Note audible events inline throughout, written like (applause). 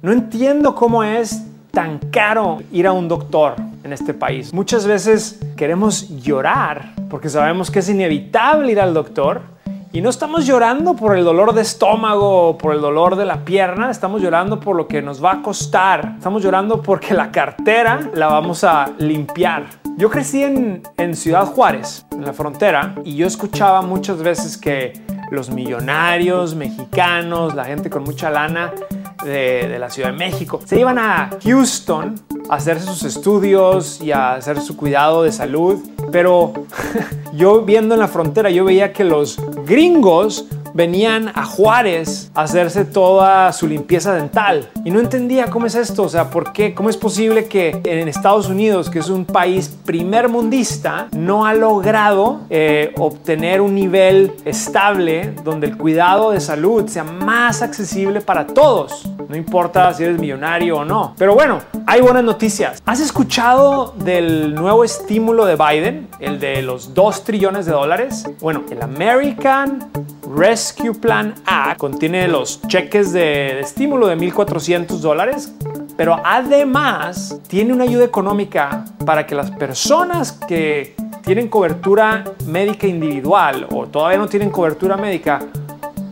No entiendo cómo es tan caro ir a un doctor en este país. Muchas veces queremos llorar porque sabemos que es inevitable ir al doctor y no estamos llorando por el dolor de estómago o por el dolor de la pierna, estamos llorando por lo que nos va a costar. Estamos llorando porque la cartera la vamos a limpiar. Yo crecí en, Ciudad Juárez, en la frontera, y yo escuchaba muchas veces que los millonarios mexicanos, la gente con mucha lana de, la Ciudad de México, se iban a Houston a hacerse sus estudios y a hacer su cuidado de salud. Pero (laughs) yo viendo en la frontera, yo veía que los gringos venían a Juárez a hacerse toda su limpieza dental. Y no entendía cómo es esto, o sea, ¿por qué? ¿Cómo es posible que en Estados Unidos, que es un país primer mundista, no ha logrado eh, obtener un nivel estable donde el cuidado de salud sea más accesible para todos? No importa si eres millonario o no. Pero bueno, hay buenas noticias. ¿Has escuchado del nuevo estímulo de Biden, el de los 2 trillones de dólares? Bueno, el American Rescue Plan Act contiene los cheques de, estímulo de 1.400 dólares, pero además tiene una ayuda económica para que las personas que tienen cobertura médica individual o todavía no tienen cobertura médica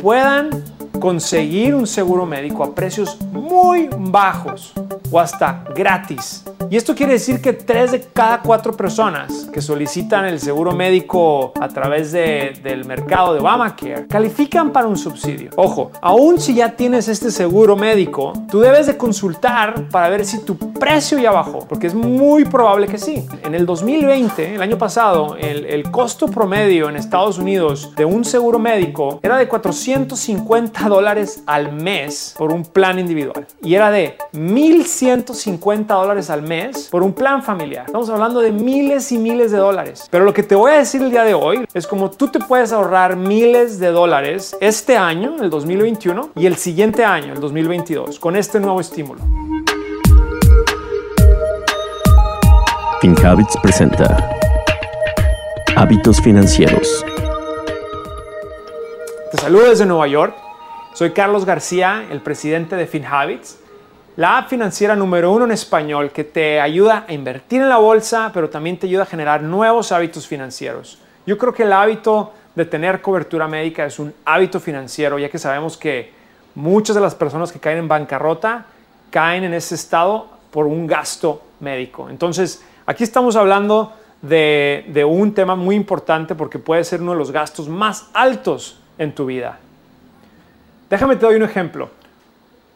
puedan conseguir un seguro médico a precios muy bajos o hasta gratis. Y esto quiere decir que tres de cada cuatro personas que solicitan el seguro médico a través de, del mercado de Obamacare califican para un subsidio. Ojo, aún si ya tienes este seguro médico, tú debes de consultar para ver si tu precio ya bajó, porque es muy probable que sí. En el 2020, el año pasado, el, el costo promedio en Estados Unidos de un seguro médico era de 450 dólares al mes por un plan individual y era de 1.150 dólares al mes por un plan familiar. Estamos hablando de miles y miles de dólares. Pero lo que te voy a decir el día de hoy es como tú te puedes ahorrar miles de dólares este año, el 2021, y el siguiente año, el 2022, con este nuevo estímulo. FinHabits presenta Hábitos Financieros. Te saludo desde Nueva York. Soy Carlos García, el presidente de FinHabits la app financiera número uno en español que te ayuda a invertir en la bolsa, pero también te ayuda a generar nuevos hábitos financieros. Yo creo que el hábito de tener cobertura médica es un hábito financiero, ya que sabemos que muchas de las personas que caen en bancarrota caen en ese estado por un gasto médico. Entonces, aquí estamos hablando de, un tema muy importante porque puede ser uno de los gastos más altos en tu vida. Déjame te doy un ejemplo.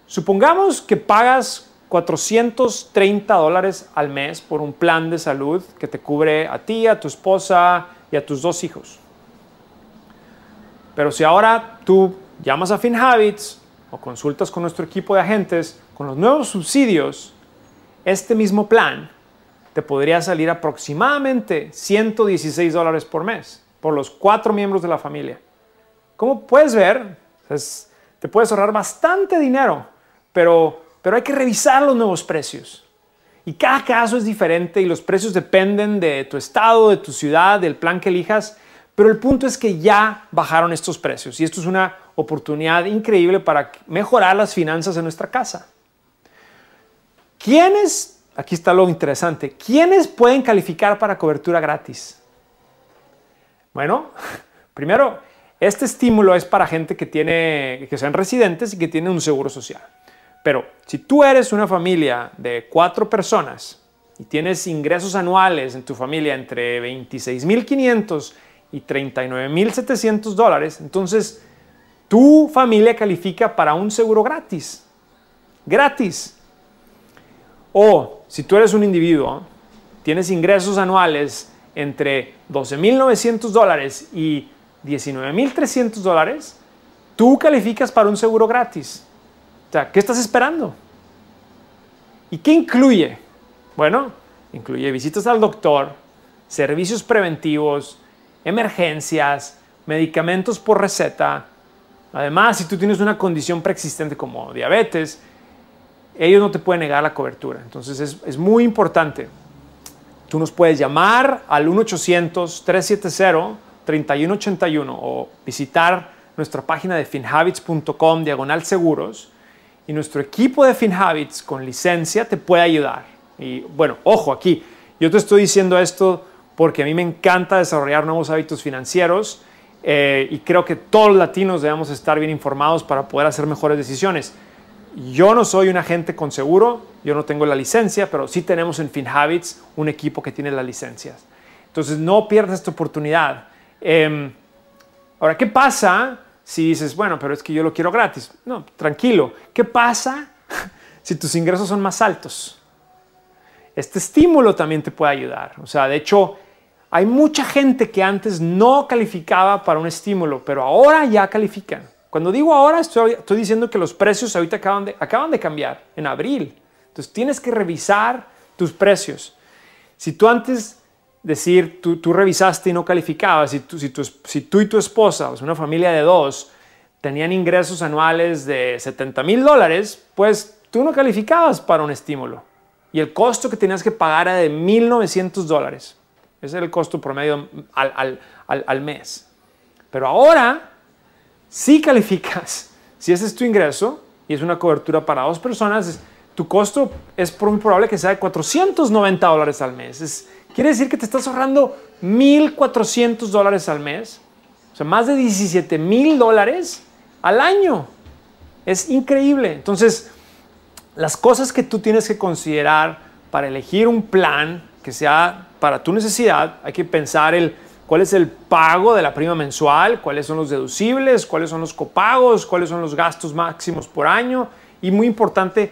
Supongamos que pagas 430 dólares al mes por un plan de salud que te cubre a ti, a tu esposa y a tus dos hijos. Pero si ahora tú llamas a FinHabits o consultas con nuestro equipo de agentes, con los nuevos subsidios, este mismo plan te podría salir aproximadamente 116 dólares por mes por los cuatro miembros de la familia. Como puedes ver, te puedes ahorrar bastante dinero pero, pero hay que revisar los nuevos precios. Y cada caso es diferente y los precios dependen de tu estado, de tu ciudad, del plan que elijas. Pero el punto es que ya bajaron estos precios y esto es una oportunidad increíble para mejorar las finanzas de nuestra casa. ¿Quiénes, aquí está lo interesante, quiénes pueden calificar para cobertura gratis? Bueno, (laughs) primero, este estímulo es para gente que, tiene, que sean residentes y que tienen un seguro social. Pero si tú eres una familia de cuatro personas y tienes ingresos anuales en tu familia entre 26.500 y 39.700 dólares, entonces tu familia califica para un seguro gratis. Gratis. O si tú eres un individuo, tienes ingresos anuales entre 12.900 dólares y 19.300 dólares, tú calificas para un seguro gratis. ¿Qué estás esperando? ¿Y qué incluye? Bueno, incluye visitas al doctor, servicios preventivos, emergencias, medicamentos por receta. Además, si tú tienes una condición preexistente como diabetes, ellos no te pueden negar la cobertura. Entonces es, es muy importante. Tú nos puedes llamar al 1-800-370-3181 o visitar nuestra página de finhabits.com diagonal seguros y nuestro equipo de FinHabits con licencia te puede ayudar. Y bueno, ojo aquí, yo te estoy diciendo esto porque a mí me encanta desarrollar nuevos hábitos financieros eh, y creo que todos los latinos debemos estar bien informados para poder hacer mejores decisiones. Yo no soy un agente con seguro, yo no tengo la licencia, pero sí tenemos en FinHabits un equipo que tiene las licencias. Entonces no pierdas esta oportunidad. Em, ahora, ¿qué pasa si dices, bueno, pero es que yo lo quiero gratis? No, tranquilo. ¿Qué pasa (laughs) si tus ingresos son más altos? Este estímulo también te puede ayudar. O sea, de hecho, hay mucha gente que antes no calificaba para un estímulo, pero ahora ya califican. Cuando digo ahora, estoy, diciendo que los precios ahorita acaban de, acaban de cambiar en abril. Entonces tienes que revisar tus precios. Si tú antes decir, tú, tú revisaste y no calificabas, si tú, si, si tú y tu esposa, o una familia de dos, tenían ingresos anuales de 70 mil dólares, pues tú no calificabas para un estímulo. Y el costo que tenías que pagar era de 1.900 dólares. Ese era el costo promedio al, al, al mes. Pero ahora si calificas, (laughs) si ese es tu ingreso y es una cobertura para dos personas, tu costo es muy probable que sea de 490 dólares al mes. Es, quiere decir que te estás ahorrando 1.400 dólares al mes, o sea, más de 17 mil dólares al año. Es increíble. Entonces, las cosas que tú tienes que considerar para elegir un plan que sea para tu necesidad, hay que pensar el cuál es el pago de la prima mensual, cuáles son los deducibles, cuáles son los copagos, cuáles son los gastos máximos por año y muy importante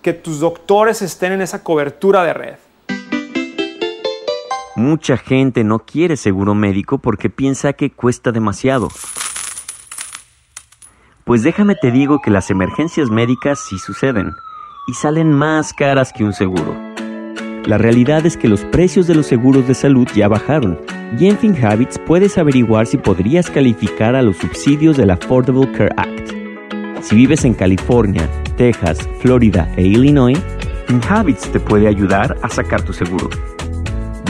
que tus doctores estén en esa cobertura de red. Mucha gente no quiere seguro médico porque piensa que cuesta demasiado. Pues déjame te digo que las emergencias médicas sí suceden y salen más caras que un seguro. La realidad es que los precios de los seguros de salud ya bajaron y en FinHabits puedes averiguar si podrías calificar a los subsidios del Affordable Care Act. Si vives en California, Texas, Florida e Illinois, FinHabits te puede ayudar a sacar tu seguro.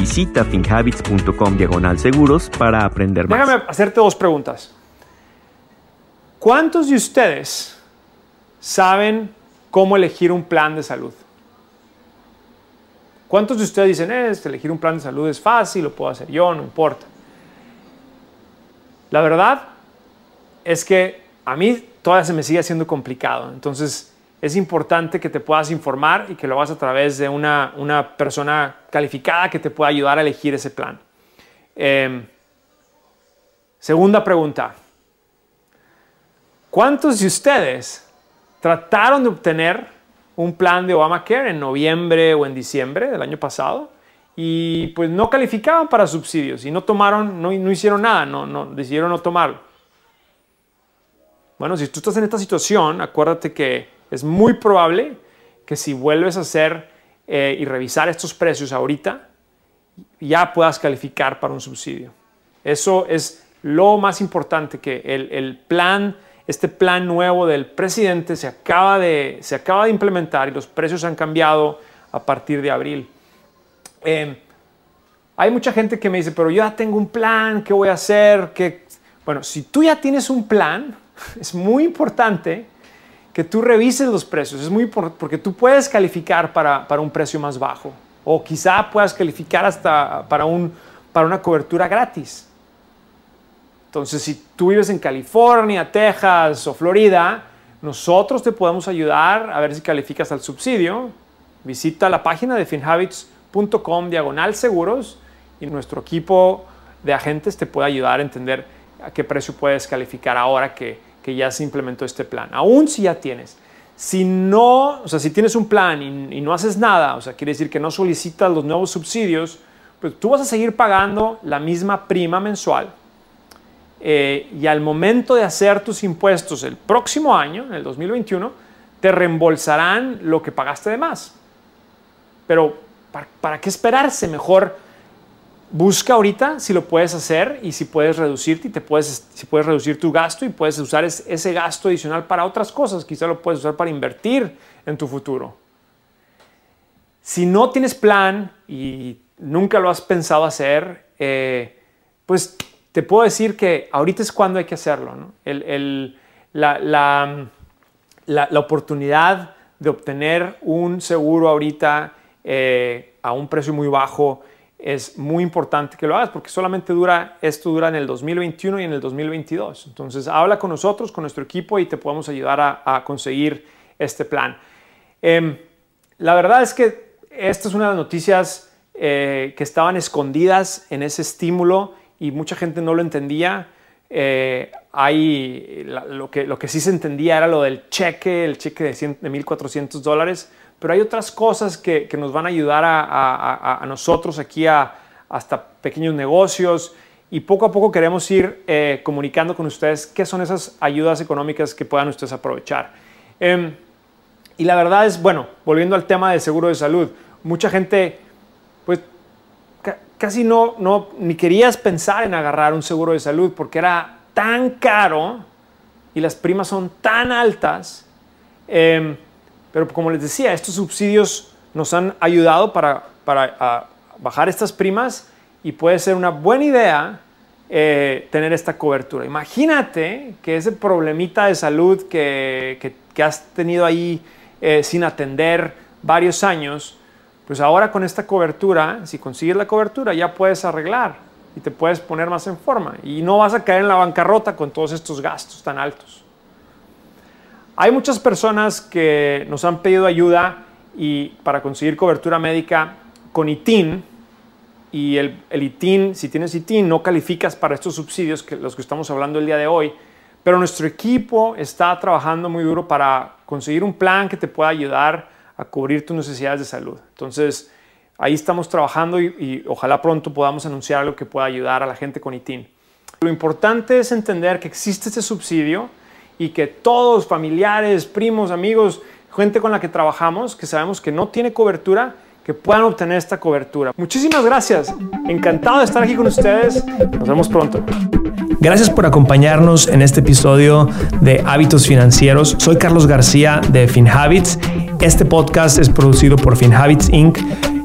Visita finhabits.com diagonal seguros para aprender más. Déjame hacerte dos preguntas. ¿Cuántos de ustedes saben cómo elegir un plan de salud? ¿Cuántos de ustedes dicen, es, elegir un plan de salud es fácil, lo puedo hacer yo, no importa? La verdad es que a mí todavía se me sigue haciendo complicado. Entonces es importante que te puedas informar y que lo hagas a través de una, una persona calificada que te pueda ayudar a elegir ese plan. Em, segunda pregunta. ¿Cuántos de ustedes trataron de obtener un plan de Obamacare en noviembre o en diciembre del año pasado y pues no calificaban para subsidios y no tomaron, no, no hicieron nada, no, no, decidieron no tomarlo. Bueno, si tú estás en esta situación, acuérdate que es muy probable que si vuelves a hacer eh, y revisar estos precios ahorita, ya puedas calificar para un subsidio. Eso es lo más importante, que el, plan este plan nuevo del presidente se acaba, de, se acaba de implementar y los precios han cambiado a partir de abril. Em, hay mucha gente que me dice, pero yo ya tengo un plan, ¿qué voy a hacer? ¿Qué? Bueno, si tú ya tienes un plan, (laughs) es muy importante que tú revises los precios. Es muy importante porque tú puedes calificar para, para un precio más bajo o quizá puedas calificar hasta para, un, para una cobertura gratis. Entonces, si tú vives en California, Texas o Florida, nosotros te podemos ayudar a ver si calificas al subsidio. Visita la página de finhabits.com diagonal seguros y nuestro equipo de agentes te puede ayudar a entender a qué precio puedes calificar ahora que, que ya se implementó este plan. Aún si ya tienes. Si no, o sea, si tienes un plan y, no haces nada, o sea, quiere decir que no solicitas los nuevos subsidios, pues tú vas a seguir pagando la misma prima mensual eh, y al momento de hacer tus impuestos el próximo año, en el 2021, te reembolsarán lo que pagaste de más. Pero ¿para, qué esperarse? Mejor busca ahorita si lo puedes hacer y si puedes reducirte y te puedes, si puedes reducir tu gasto y puedes usar ese gasto adicional para otras cosas. Quizá lo puedes usar para invertir en tu futuro. Si no tienes plan y nunca lo has pensado hacer, eh, pues te puedo decir que ahorita es cuando hay que hacerlo. La, oportunidad de obtener un seguro ahorita eh, a un precio muy bajo es muy importante que lo hagas porque solamente dura, esto dura en el 2021 y en el 2022. Entonces habla con nosotros, con nuestro equipo y te podemos ayudar a, conseguir este plan. Em, la verdad es que esta es una de las noticias eh, que estaban escondidas en ese estímulo y mucha gente no lo entendía. Eh, hay, lo, que, lo que sí se entendía era lo del cheque, el cheque de, de 1.400 dólares, pero hay otras cosas que, nos van a ayudar a, nosotros aquí a, hasta pequeños negocios y poco a poco queremos ir eh, comunicando con ustedes qué son esas ayudas económicas que puedan ustedes aprovechar. Em, y la verdad es, bueno, volviendo al tema del seguro de salud, mucha gente pues casi no, no, ni querías pensar en agarrar un seguro de salud porque era tan caro y las primas son tan altas. Em, pero como les decía, estos subsidios nos han ayudado para, bajar estas primas y puede ser una buena idea eh, tener esta cobertura. Imagínate que ese problemita de salud que, has tenido ahí eh, sin atender varios años, pues ahora con esta cobertura, si consigues la cobertura, ya puedes arreglar y te puedes poner más en forma y no vas a caer en la bancarrota con todos estos gastos tan altos. Hay muchas personas que nos han pedido ayuda y para conseguir cobertura médica con ITIN y el, ITIN, si tienes ITIN, no calificas para estos subsidios que los que estamos hablando el día de hoy, pero nuestro equipo está trabajando muy duro para conseguir un plan que te pueda ayudar a cubrir tus necesidades de salud. Entonces, ahí estamos trabajando y, y ojalá pronto podamos anunciar algo que pueda ayudar a la gente con ITIN. Lo importante es entender que existe este subsidio, y que todos, familiares, primos, amigos, gente con la que trabajamos, que sabemos que no tiene cobertura, que puedan obtener esta cobertura. Muchísimas gracias. Encantado de estar aquí con ustedes. Nos vemos pronto. Gracias por acompañarnos en este episodio de Hábitos Financieros. Soy Carlos García de FinHabits. Este podcast es producido por FinHabits Inc.